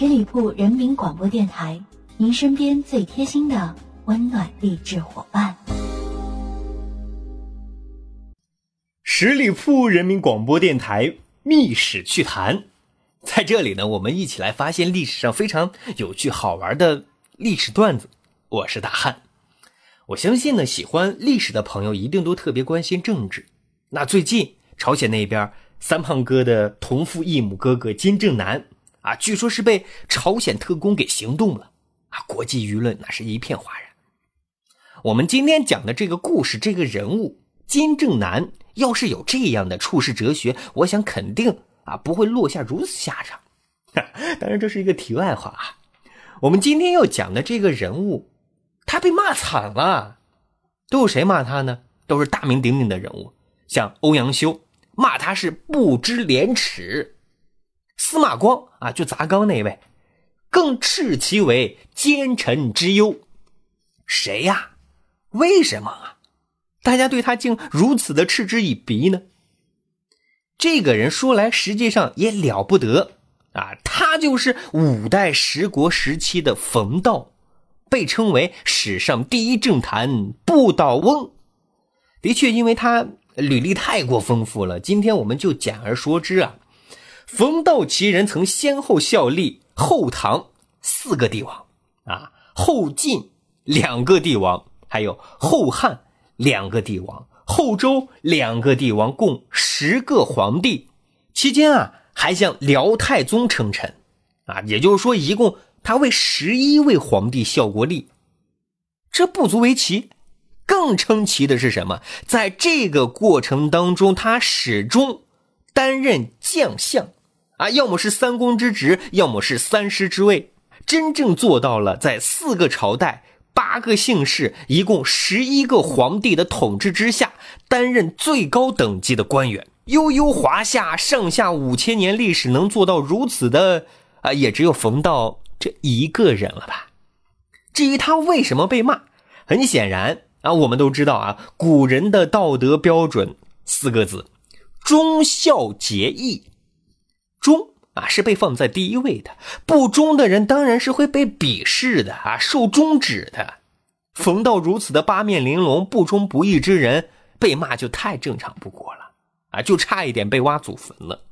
十里铺人民广播电台，您身边最贴心的温暖励志伙伴。十里铺人民广播电台《秘史趣谈》，在这里呢，我们一起来发现历史上非常有趣好玩的历史段子。我是大汉，我相信呢，喜欢历史的朋友一定都特别关心政治。那最近朝鲜那边三胖哥的同父异母哥哥金正男啊，据说是被朝鲜特工给行动了啊，国际舆论那是一片哗然。我们今天讲的这个故事，这个人物金正男。要是有这样的处世哲学，我想肯定啊不会落下如此下场。当然，这是一个题外话啊。我们今天要讲的这个人物，他被骂惨了。都有谁骂他呢？都是大名鼎鼎的人物，像欧阳修骂他是不知廉耻，司马光啊就砸缸那位，更斥其为奸臣之忧。谁呀？为什么啊？大家对他竟如此的嗤之以鼻呢？这个人说来实际上也了不得啊，他就是五代十国时期的冯道，被称为史上第一政坛不倒翁。的确，因为他履历太过丰富了，今天我们就简而说之啊。冯道其人曾先后效力后唐四个帝王啊，后晋两个帝王，还有后汉。两个帝王，后周两个帝王，共十个皇帝。期间啊，还向辽太宗称臣，啊，也就是说，一共他为十一位皇帝效过力。这不足为奇，更称奇的是什么？在这个过程当中，他始终担任将相，啊，要么是三公之职，要么是三师之位，真正做到了在四个朝代。八个姓氏，一共十一个皇帝的统治之下，担任最高等级的官员。悠悠华夏上下五千年历史，能做到如此的啊，也只有冯道这一个人了吧？至于他为什么被骂，很显然啊，我们都知道啊，古人的道德标准四个字：忠孝节义。忠。啊，是被放在第一位的。不忠的人当然是会被鄙视的啊，受终止的。冯道如此的八面玲珑、不忠不义之人，被骂就太正常不过了啊，就差一点被挖祖坟了。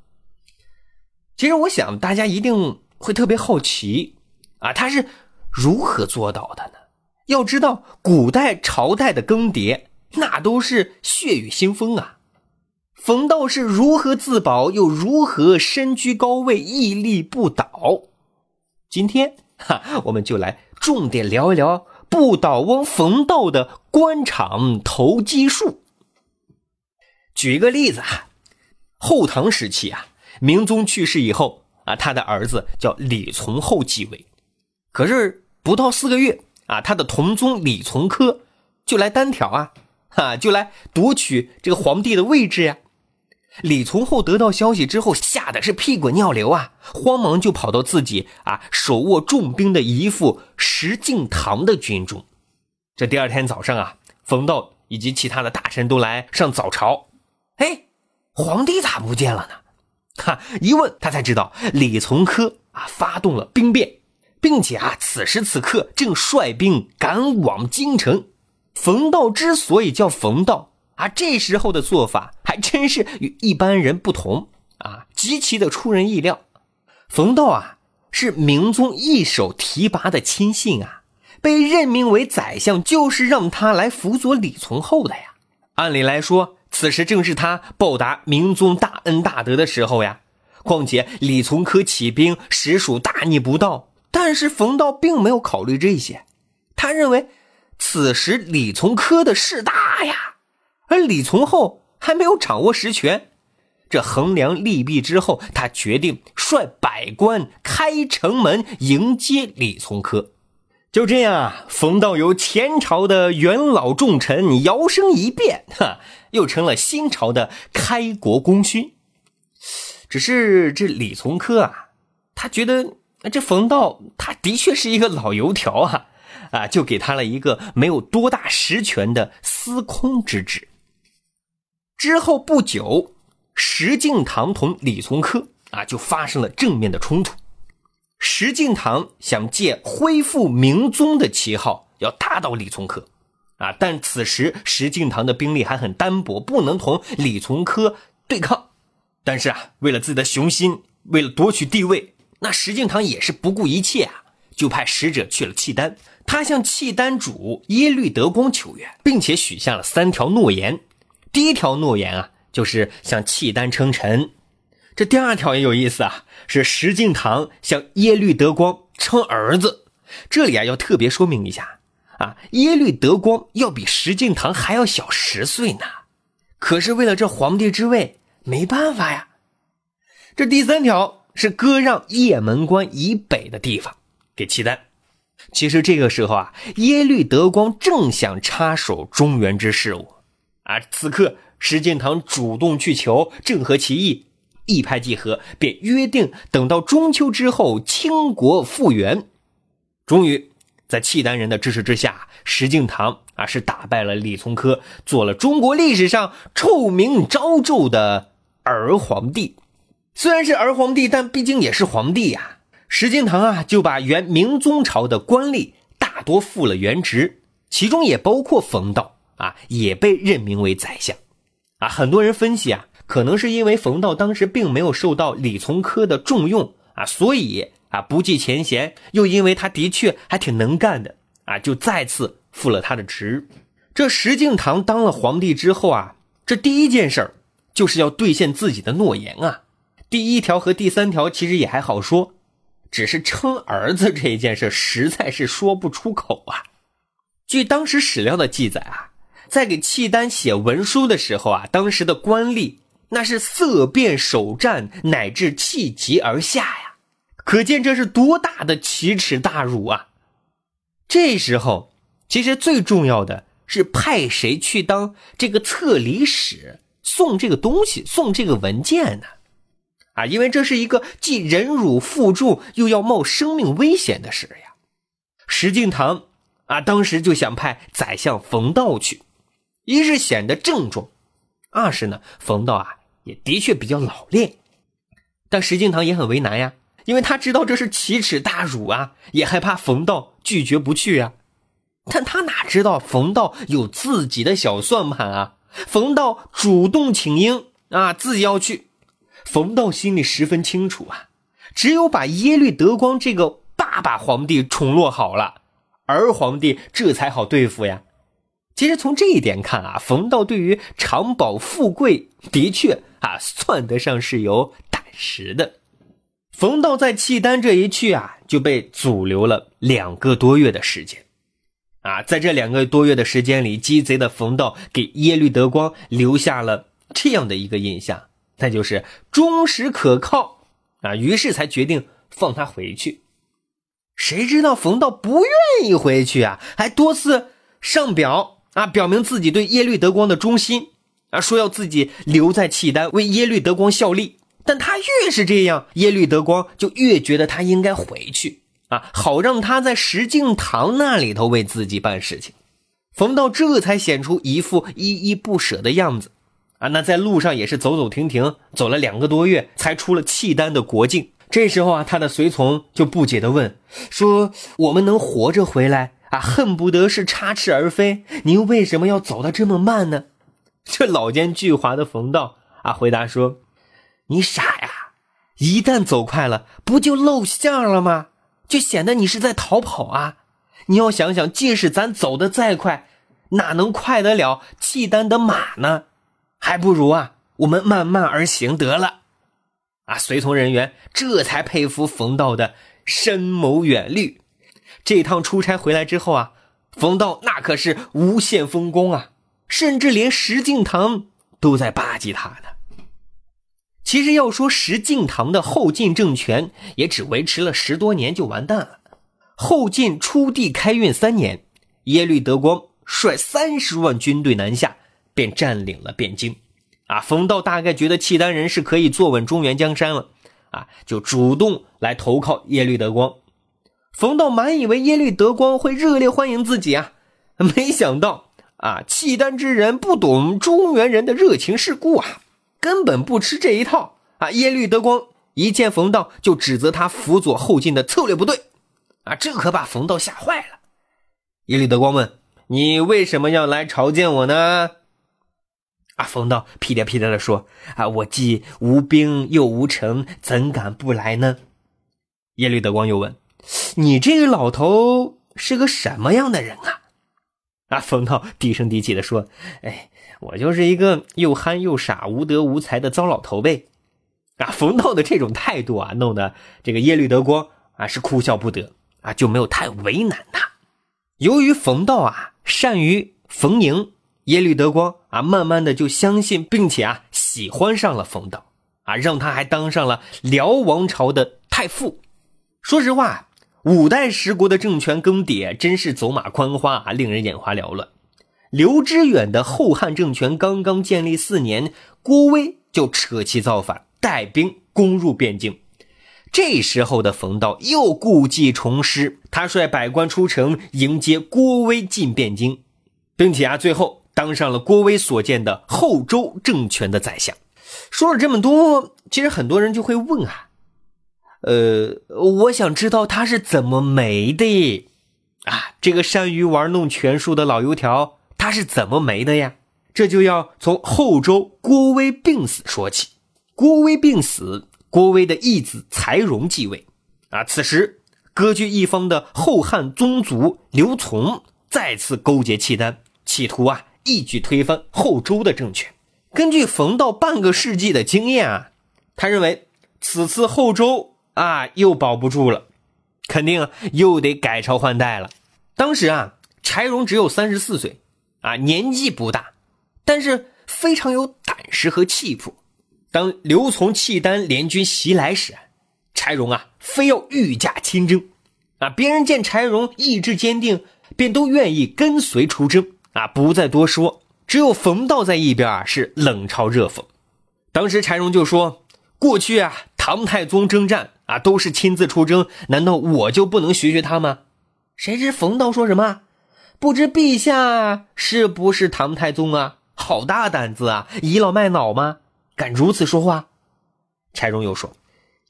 其实我想大家一定会特别好奇啊，他是如何做到的呢？要知道，古代朝代的更迭，那都是血雨腥风啊。冯道是如何自保，又如何身居高位，屹立不倒？今天哈，我们就来重点聊一聊不倒翁冯道的官场投机术。举一个例子啊，后唐时期啊，明宗去世以后啊，他的儿子叫李从厚继位，可是不到四个月啊，他的同宗李从珂就来单挑啊，哈，就来夺取这个皇帝的位置呀。李从厚得到消息之后，吓得是屁滚尿流啊，慌忙就跑到自己啊手握重兵的姨父石敬瑭的军中。这第二天早上啊，冯道以及其他的大臣都来上早朝。哎，皇帝咋不见了呢？哈，一问他才知道，李从珂啊发动了兵变，并且啊此时此刻正率兵赶往京城。冯道之所以叫冯道。啊，这时候的做法还真是与一般人不同啊，极其的出人意料。冯道啊，是明宗一手提拔的亲信啊，被任命为宰相，就是让他来辅佐李从厚的呀。按理来说，此时正是他报答明宗大恩大德的时候呀。况且李从珂起兵实属大逆不道，但是冯道并没有考虑这些，他认为此时李从珂的势大呀。而李从厚还没有掌握实权，这衡量利弊之后，他决定率百官开城门迎接李从珂。就这样啊，冯道由前朝的元老重臣摇身一变，哈，又成了新朝的开国功勋。只是这李从珂啊，他觉得这冯道他的确是一个老油条啊，啊，就给他了一个没有多大实权的司空之职。之后不久，石敬瑭同李从珂啊就发生了正面的冲突。石敬瑭想借恢复明宗的旗号，要打倒李从珂，啊！但此时石敬瑭的兵力还很单薄，不能同李从珂对抗。但是啊，为了自己的雄心，为了夺取地位，那石敬瑭也是不顾一切啊，就派使者去了契丹。他向契丹主耶律德光求援，并且许下了三条诺言。第一条诺言啊，就是向契丹称臣。这第二条也有意思啊，是石敬瑭向耶律德光称儿子。这里啊要特别说明一下啊，耶律德光要比石敬瑭还要小十岁呢。可是为了这皇帝之位，没办法呀。这第三条是割让雁门关以北的地方给契丹。其实这个时候啊，耶律德光正想插手中原之事务啊。此刻石敬瑭主动去求，正合其意。一拍即合，便约定等到中秋之后倾国复原。终于，在契丹人的支持之下，石敬瑭啊是打败了李从珂，做了中国历史上臭名昭著的儿皇帝。虽然是儿皇帝，但毕竟也是皇帝呀。石敬瑭啊就把原明宗朝的官吏大多复了原职，其中也包括冯道啊，也被任命为宰相。啊，很多人分析啊。可能是因为冯道当时并没有受到李从珂的重用啊，所以啊不计前嫌，又因为他的确还挺能干的啊，就再次复了他的职。这石敬瑭当了皇帝之后啊，这第一件事儿就是要兑现自己的诺言啊。第一条和第三条其实也还好说，只是称儿子这一件事实在是说不出口啊。据当时史料的记载啊，在给契丹写文书的时候啊，当时的官吏。那是色变首战，乃至气急而下呀！可见这是多大的奇耻大辱啊！这时候，其实最重要的是派谁去当这个册礼使，送这个东西，送这个文件呢？啊，因为这是一个既忍辱负重，又要冒生命危险的事呀。石敬瑭啊，当时就想派宰相冯道去，一是显得郑重，二是呢，冯道啊。也的确比较老练，但石敬瑭也很为难呀，因为他知道这是奇耻大辱啊，也害怕冯道拒绝不去啊。但他哪知道冯道有自己的小算盘啊？冯道主动请缨啊，自己要去。冯道心里十分清楚啊，只有把耶律德光这个爸爸皇帝宠落好了，儿皇帝这才好对付呀。其实从这一点看啊，冯道对于长保富贵的确啊算得上是有胆识的。冯道在契丹这一去啊，就被阻留了两个多月的时间。啊，在这两个多月的时间里，鸡贼的冯道给耶律德光留下了这样的一个印象，那就是忠实可靠啊。于是才决定放他回去。谁知道冯道不愿意回去啊，还多次上表。啊，表明自己对耶律德光的忠心，啊，说要自己留在契丹为耶律德光效力。但他越是这样，耶律德光就越觉得他应该回去啊，好让他在石敬瑭那里头为自己办事情。冯道这才显出一副依依不舍的样子，啊，那在路上也是走走停停，走了两个多月才出了契丹的国境。这时候啊，他的随从就不解地问说：“我们能活着回来？”啊，恨不得是插翅而飞。您为什么要走得这么慢呢？这老奸巨猾的冯道啊，回答说：“你傻呀！一旦走快了，不就露馅了吗？就显得你是在逃跑啊！你要想想，即使咱走得再快，哪能快得了契丹的马呢？还不如啊，我们慢慢而行得了。”啊，随从人员这才佩服冯道的深谋远虑。这趟出差回来之后啊，冯道那可是无限风光啊，甚至连石敬瑭都在巴结他呢。其实要说石敬瑭的后晋政权也只维持了十多年就完蛋了。后晋初帝开运三年，耶律德光率三十万军队南下，便占领了汴京。啊，冯道大概觉得契丹人是可以坐稳中原江山了，啊，就主动来投靠耶律德光。冯道满以为耶律德光会热烈欢迎自己啊，没想到啊，契丹之人不懂中原人的热情世故啊，根本不吃这一套啊。耶律德光一见冯道就指责他辅佐后晋的策略不对，啊，这可把冯道吓坏了。耶律德光问：“你为什么要来朝见我呢？”啊，冯道屁颠屁颠的说：“啊，我既无兵又无城，怎敢不来呢？”耶律德光又问：“你这个老头是个什么样的人啊？”啊，冯道低声低气的说：“哎，我就是一个又憨又傻、无德无才的糟老头呗。”啊，冯道的这种态度啊，弄得这个耶律德光啊是哭笑不得啊，就没有太为难他。由于冯道啊善于逢迎，耶律德光啊慢慢的就相信，并且啊喜欢上了冯道啊，让他还当上了辽王朝的太傅。说实话，五代十国的政权更迭真是走马观花啊，令人眼花缭乱。刘知远的后汉政权刚刚建立四年，郭威就扯旗造反。带兵攻入汴京，这时候的冯道又故技重施，他率百官出城迎接郭威进汴京，并且啊，最后当上了郭威所建的后周政权的宰相。说了这么多，其实很多人就会问啊，呃，我想知道他是怎么没的啊？这个善于玩弄权术的老油条，他是怎么没的呀？这就要从后周郭威病死说起。郭威病死，郭威的义子柴荣继位。啊，此时割据一方的后汉宗族刘琮再次勾结契丹，企图啊一举推翻后周的政权。根据冯道半个世纪的经验啊，他认为此次后周啊又保不住了，肯定又得改朝换代了。当时啊，柴荣只有三十四岁，啊年纪不大，但是非常有胆识和气魄。当刘琮契丹联军袭来时，柴荣啊，非要御驾亲征，啊，别人见柴荣意志坚定，便都愿意跟随出征，啊，不再多说。只有冯道在一边啊，是冷嘲热讽。当时柴荣就说：“过去啊，唐太宗征战啊，都是亲自出征，难道我就不能学学他吗？”谁知冯道说什么？不知陛下是不是唐太宗啊？好大胆子啊，倚老卖老吗？敢如此说话？柴荣又说：“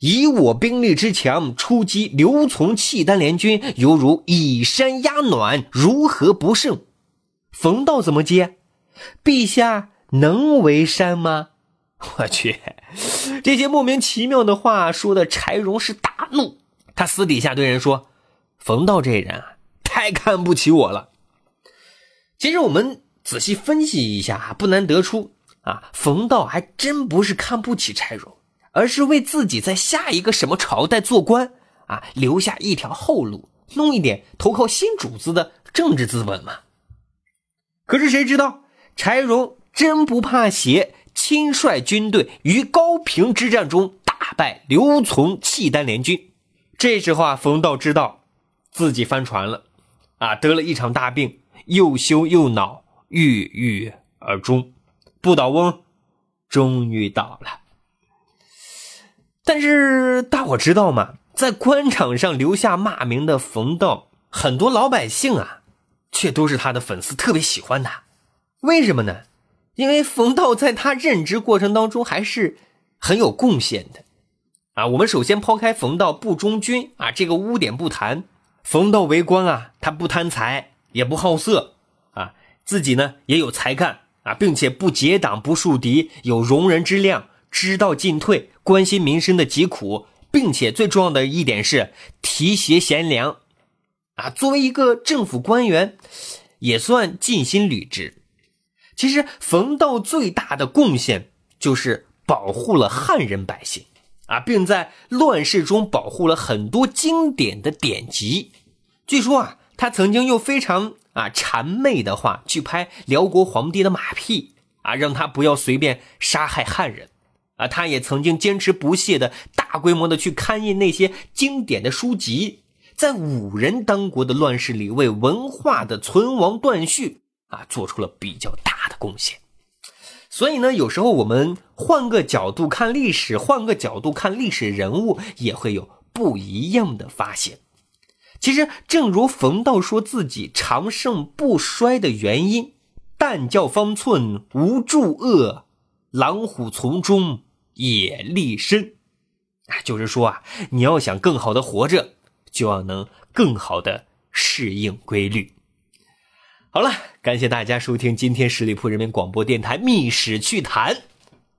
以我兵力之强，出击刘琮契丹联军，犹如以山压暖，如何不胜？”冯道怎么接？陛下能为山吗？我去，这些莫名其妙的话说的柴荣是大怒。他私底下对人说：“冯道这人啊，太看不起我了。”其实我们仔细分析一下，不难得出。啊，冯道还真不是看不起柴荣，而是为自己在下一个什么朝代做官啊留下一条后路，弄一点投靠新主子的政治资本嘛。可是谁知道柴荣真不怕邪，亲率军队于高平之战中大败刘琮契丹联军。这时候啊，冯道知道自己翻船了，啊，得了一场大病，又羞又恼，郁郁而终。不倒翁终于倒了，但是大伙知道吗？在官场上留下骂名的冯道，很多老百姓啊，却都是他的粉丝，特别喜欢他。为什么呢？因为冯道在他任职过程当中还是很有贡献的啊。我们首先抛开冯道不忠君啊这个污点不谈，冯道为官啊，他不贪财，也不好色啊，自己呢也有才干。啊，并且不结党不树敌，有容人之量，知道进退，关心民生的疾苦，并且最重要的一点是提携贤良。啊，作为一个政府官员，也算尽心履职。其实冯道最大的贡献就是保护了汉人百姓啊，并在乱世中保护了很多经典的典籍。据说啊，他曾经又非常。啊，谄媚的话去拍辽国皇帝的马屁啊，让他不要随便杀害汉人啊。他也曾经坚持不懈的大规模的去刊印那些经典的书籍，在五人当国的乱世里，为文化的存亡断续啊，做出了比较大的贡献。所以呢，有时候我们换个角度看历史，换个角度看历史人物，也会有不一样的发现。其实，正如冯道说自己长盛不衰的原因，“但教方寸无助恶，狼虎从中也立身”。啊就是说啊，你要想更好的活着，就要能更好的适应规律。好了，感谢大家收听今天十里铺人民广播电台《密史趣谈》，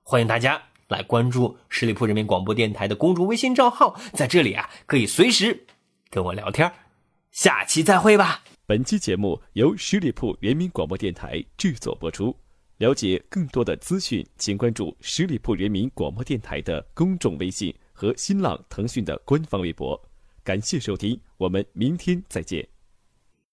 欢迎大家来关注十里铺人民广播电台的公众微信账号，在这里啊可以随时跟我聊天。下期再会吧。本期节目由十里铺人民广播电台制作播出。了解更多的资讯，请关注十里铺人民广播电台的公众微信和新浪、腾讯的官方微博。感谢收听，我们明天再见。